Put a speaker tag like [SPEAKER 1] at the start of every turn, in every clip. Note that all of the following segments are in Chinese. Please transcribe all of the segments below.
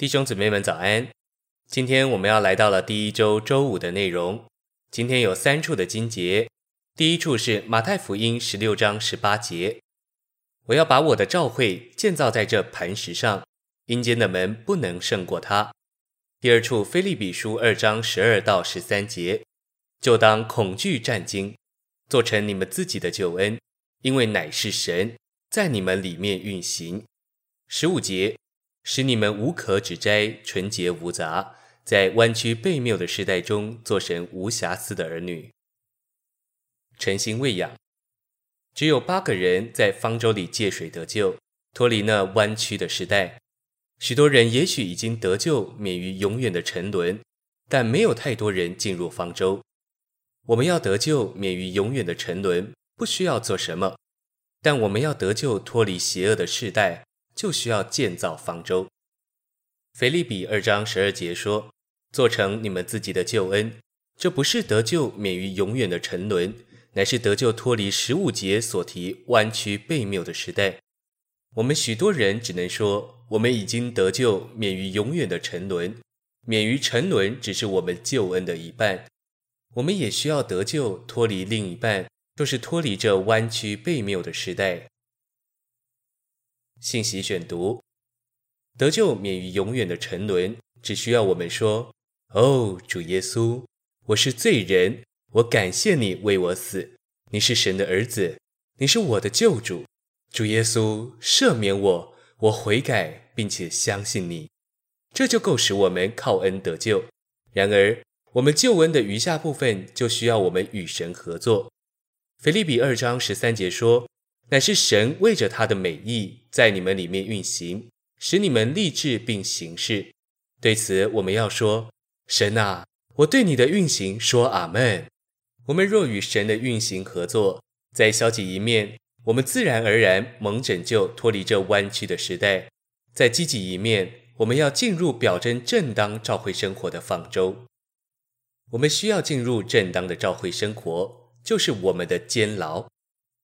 [SPEAKER 1] 弟兄姊妹们早安！今天我们要来到了第一周周五的内容。今天有三处的经节，第一处是马太福音十六章十八节：“我要把我的教会建造在这磐石上，阴间的门不能胜过它。”第二处腓利比书二章十二到十三节：“就当恐惧战兢，做成你们自己的救恩，因为乃是神在你们里面运行。”十五节。使你们无可指摘，纯洁无杂，在弯曲悖谬的时代中，做神无瑕疵的儿女。诚心喂养，只有八个人在方舟里借水得救，脱离那弯曲的时代。许多人也许已经得救，免于永远的沉沦，但没有太多人进入方舟。我们要得救，免于永远的沉沦，不需要做什么，但我们要得救，脱离邪恶的世代。就需要建造方舟。腓立比二章十二节说：“做成你们自己的救恩，这不是得救免于永远的沉沦，乃是得救脱离十五节所提弯曲悖谬的时代。”我们许多人只能说：“我们已经得救免于永远的沉沦，免于沉沦只是我们救恩的一半。我们也需要得救脱离另一半，就是脱离这弯曲悖谬的时代。”信息选读：得救免于永远的沉沦，只需要我们说：“哦，主耶稣，我是罪人，我感谢你为我死，你是神的儿子，你是我的救主，主耶稣赦免我，我悔改并且相信你，这就够使我们靠恩得救。然而，我们救恩的余下部分就需要我们与神合作。腓立比二章十三节说。乃是神为着他的美意，在你们里面运行，使你们立志并行事。对此，我们要说：神啊，我对你的运行说阿门。我们若与神的运行合作，在消极一面，我们自然而然蒙拯救，脱离这弯曲的时代；在积极一面，我们要进入表征正当召会生活的方舟。我们需要进入正当的召会生活，就是我们的监牢。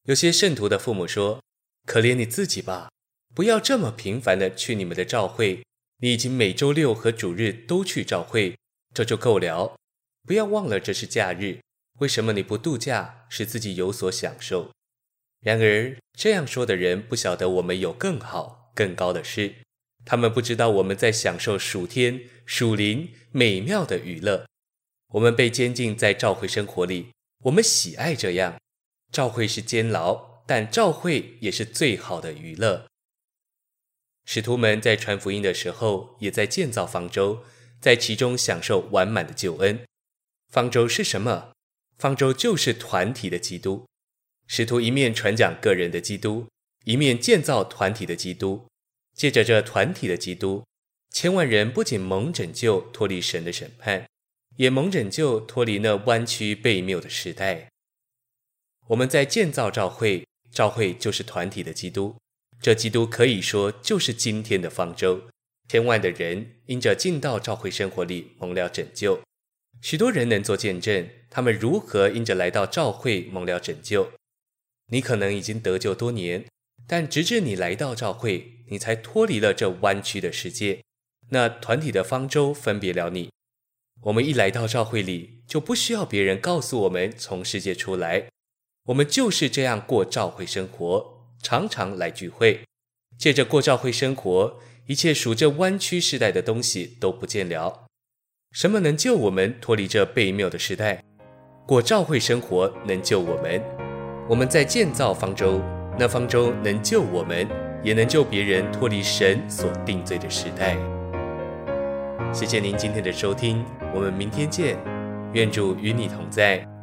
[SPEAKER 1] 有些圣徒的父母说：“可怜你自己吧，不要这么频繁地去你们的教会。你已经每周六和主日都去教会，这就够了。不要忘了这是假日。为什么你不度假，使自己有所享受？”然而，这样说的人不晓得我们有更好、更高的事。他们不知道我们在享受属天、属灵美妙的娱乐。我们被监禁在教会生活里，我们喜爱这样。教会是监牢，但教会也是最好的娱乐。使徒们在传福音的时候，也在建造方舟，在其中享受完满的救恩。方舟是什么？方舟就是团体的基督。使徒一面传讲个人的基督，一面建造团体的基督。借着这团体的基督，千万人不仅蒙拯救，脱离神的审判，也蒙拯救，脱离那弯曲悖谬的时代。我们在建造教会，教会就是团体的基督。这基督可以说就是今天的方舟。千万的人因着进到教会生活里蒙了拯救，许多人能做见证，他们如何因着来到教会蒙了拯救。你可能已经得救多年，但直至你来到教会，你才脱离了这弯曲的世界。那团体的方舟分别了你。我们一来到教会里，就不需要别人告诉我们从世界出来。我们就是这样过教会生活，常常来聚会。借着过教会生活，一切属这弯曲世代的东西都不见了。什么能救我们脱离这悖谬的时代？过教会生活能救我们。我们在建造方舟，那方舟能救我们，也能救别人脱离神所定罪的时代。谢谢您今天的收听，我们明天见。愿主与你同在。